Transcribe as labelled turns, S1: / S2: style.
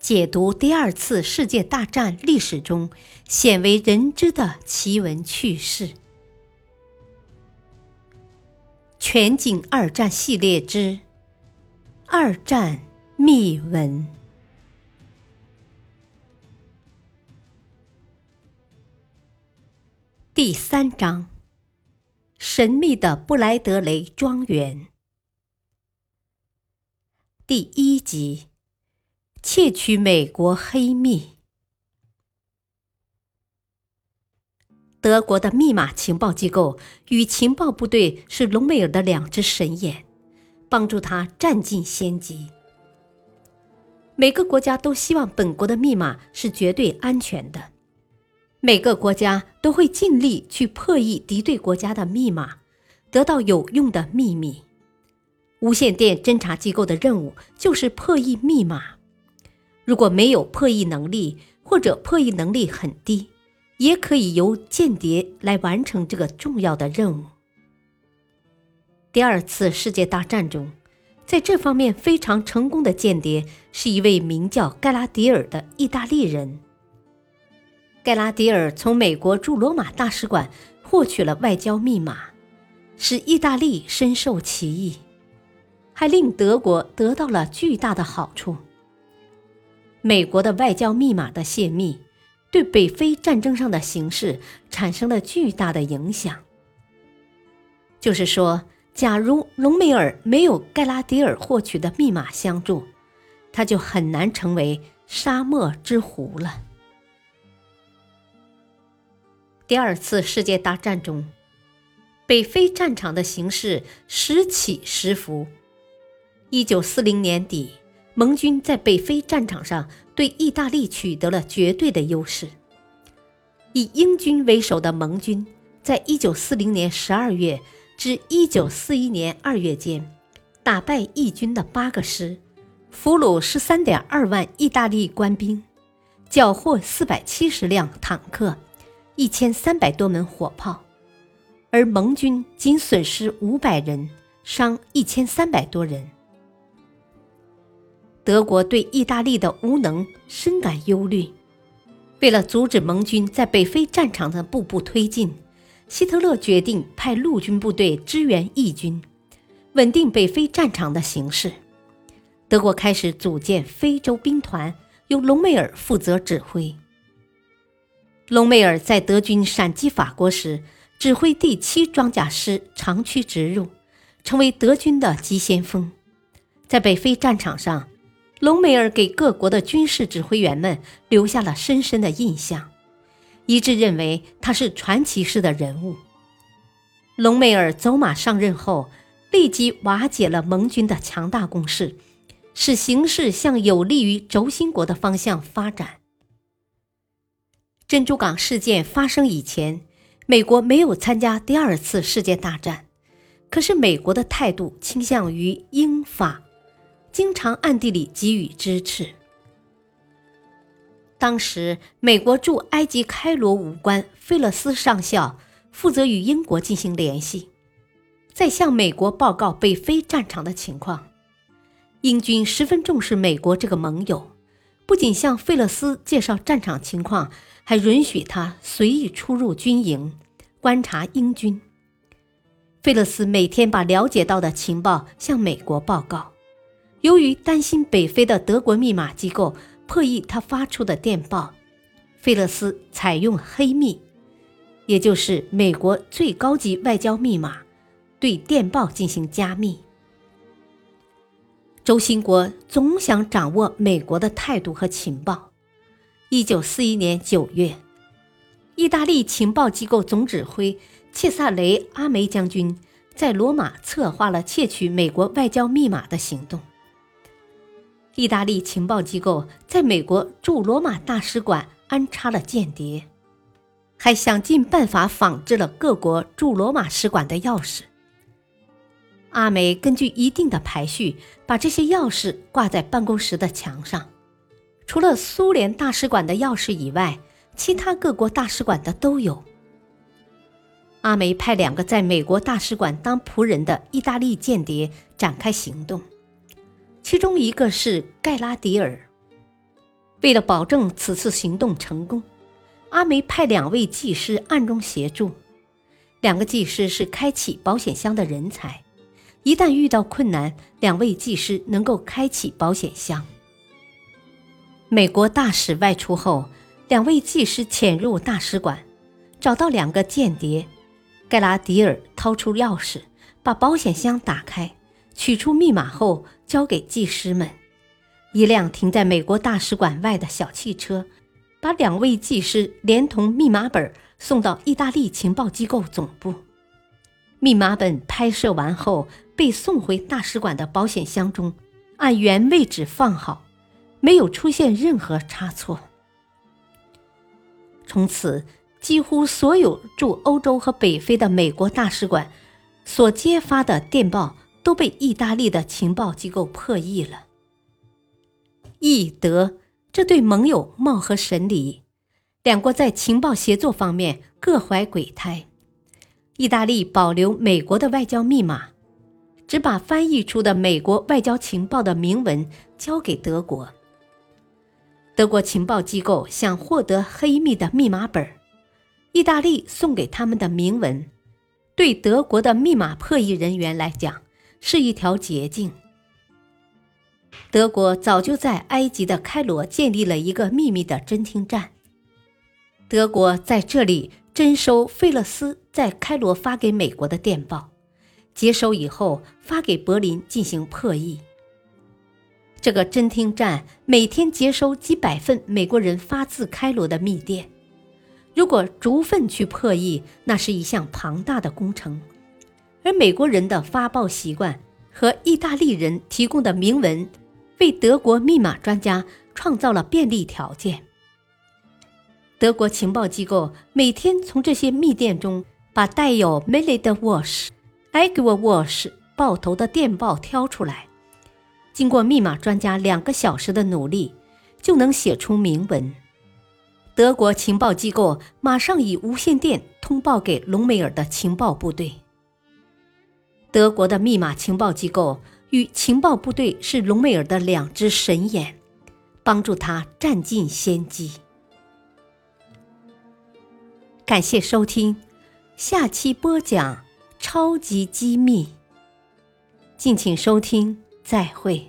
S1: 解读第二次世界大战历史中鲜为人知的奇闻趣事。全景二战系列之《二战秘闻》第三章：神秘的布莱德雷庄园。第一集。窃取美国黑密。德国的密码情报机构与情报部队是隆美尔的两只神眼，帮助他占尽先机。每个国家都希望本国的密码是绝对安全的，每个国家都会尽力去破译敌对国家的密码，得到有用的秘密。无线电侦察机构的任务就是破译密码。如果没有破译能力，或者破译能力很低，也可以由间谍来完成这个重要的任务。第二次世界大战中，在这方面非常成功的间谍是一位名叫盖拉迪尔的意大利人。盖拉迪尔从美国驻罗马大使馆获取了外交密码，使意大利深受其益，还令德国得到了巨大的好处。美国的外交密码的泄密，对北非战争上的形势产生了巨大的影响。就是说，假如隆美尔没有盖拉迪尔获取的密码相助，他就很难成为沙漠之狐了。第二次世界大战中，北非战场的形势时起时伏。一九四零年底。盟军在北非战场上对意大利取得了绝对的优势。以英军为首的盟军，在一九四零年十二月至一九四一年二月间，打败义军的八个师，俘虏十三点二万意大利官兵，缴获四百七十辆坦克，一千三百多门火炮，而盟军仅损失五百人，伤一千三百多人。德国对意大利的无能深感忧虑。为了阻止盟军在北非战场的步步推进，希特勒决定派陆军部队支援义军，稳定北非战场的形势。德国开始组建非洲兵团，由隆美尔负责指挥。隆美尔在德军闪击法国时，指挥第七装甲师长驱直入，成为德军的急先锋。在北非战场上。隆美尔给各国的军事指挥员们留下了深深的印象，一致认为他是传奇式的人物。隆美尔走马上任后，立即瓦解了盟军的强大攻势，使形势向有利于轴心国的方向发展。珍珠港事件发生以前，美国没有参加第二次世界大战，可是美国的态度倾向于英法。经常暗地里给予支持。当时，美国驻埃及开罗武官费勒斯上校负责与英国进行联系，在向美国报告北非战场的情况。英军十分重视美国这个盟友，不仅向费勒斯介绍战场情况，还允许他随意出入军营，观察英军。费勒斯每天把了解到的情报向美国报告。由于担心北非的德国密码机构破译他发出的电报，费勒斯采用黑密，也就是美国最高级外交密码，对电报进行加密。轴心国总想掌握美国的态度和情报。一九四一年九月，意大利情报机构总指挥切萨雷·阿梅将军在罗马策划了窃取美国外交密码的行动。意大利情报机构在美国驻罗马大使馆安插了间谍，还想尽办法仿制了各国驻罗马使馆的钥匙。阿梅根据一定的排序，把这些钥匙挂在办公室的墙上。除了苏联大使馆的钥匙以外，其他各国大使馆的都有。阿梅派两个在美国大使馆当仆人的意大利间谍展开行动。其中一个是盖拉迪尔，为了保证此次行动成功，阿梅派两位技师暗中协助。两个技师是开启保险箱的人才，一旦遇到困难，两位技师能够开启保险箱。美国大使外出后，两位技师潜入大使馆，找到两个间谍。盖拉迪尔掏出钥匙，把保险箱打开，取出密码后交给技师们。一辆停在美国大使馆外的小汽车，把两位技师连同密码本送到意大利情报机构总部。密码本拍摄完后，被送回大使馆的保险箱中，按原位置放好，没有出现任何差错。从此。几乎所有驻欧洲和北非的美国大使馆所接发的电报都被意大利的情报机构破译了。意德这对盟友貌合神离，两国在情报协作方面各怀鬼胎。意大利保留美国的外交密码，只把翻译出的美国外交情报的明文交给德国。德国情报机构想获得黑密的密码本。意大利送给他们的铭文，对德国的密码破译人员来讲是一条捷径。德国早就在埃及的开罗建立了一个秘密的侦听站，德国在这里征收费勒斯在开罗发给美国的电报，接收以后发给柏林进行破译。这个侦听站每天接收几百份美国人发自开罗的密电。如果逐份去破译，那是一项庞大的工程，而美国人的发报习惯和意大利人提供的铭文，为德国密码专家创造了便利条件。德国情报机构每天从这些密电中把带有 m i l i d Wash、Agua Wash 报头的电报挑出来，经过密码专家两个小时的努力，就能写出铭文。德国情报机构马上以无线电通报给隆美尔的情报部队。德国的密码情报机构与情报部队是隆美尔的两只神眼，帮助他占尽先机。感谢收听，下期播讲超级机密。敬请收听，再会。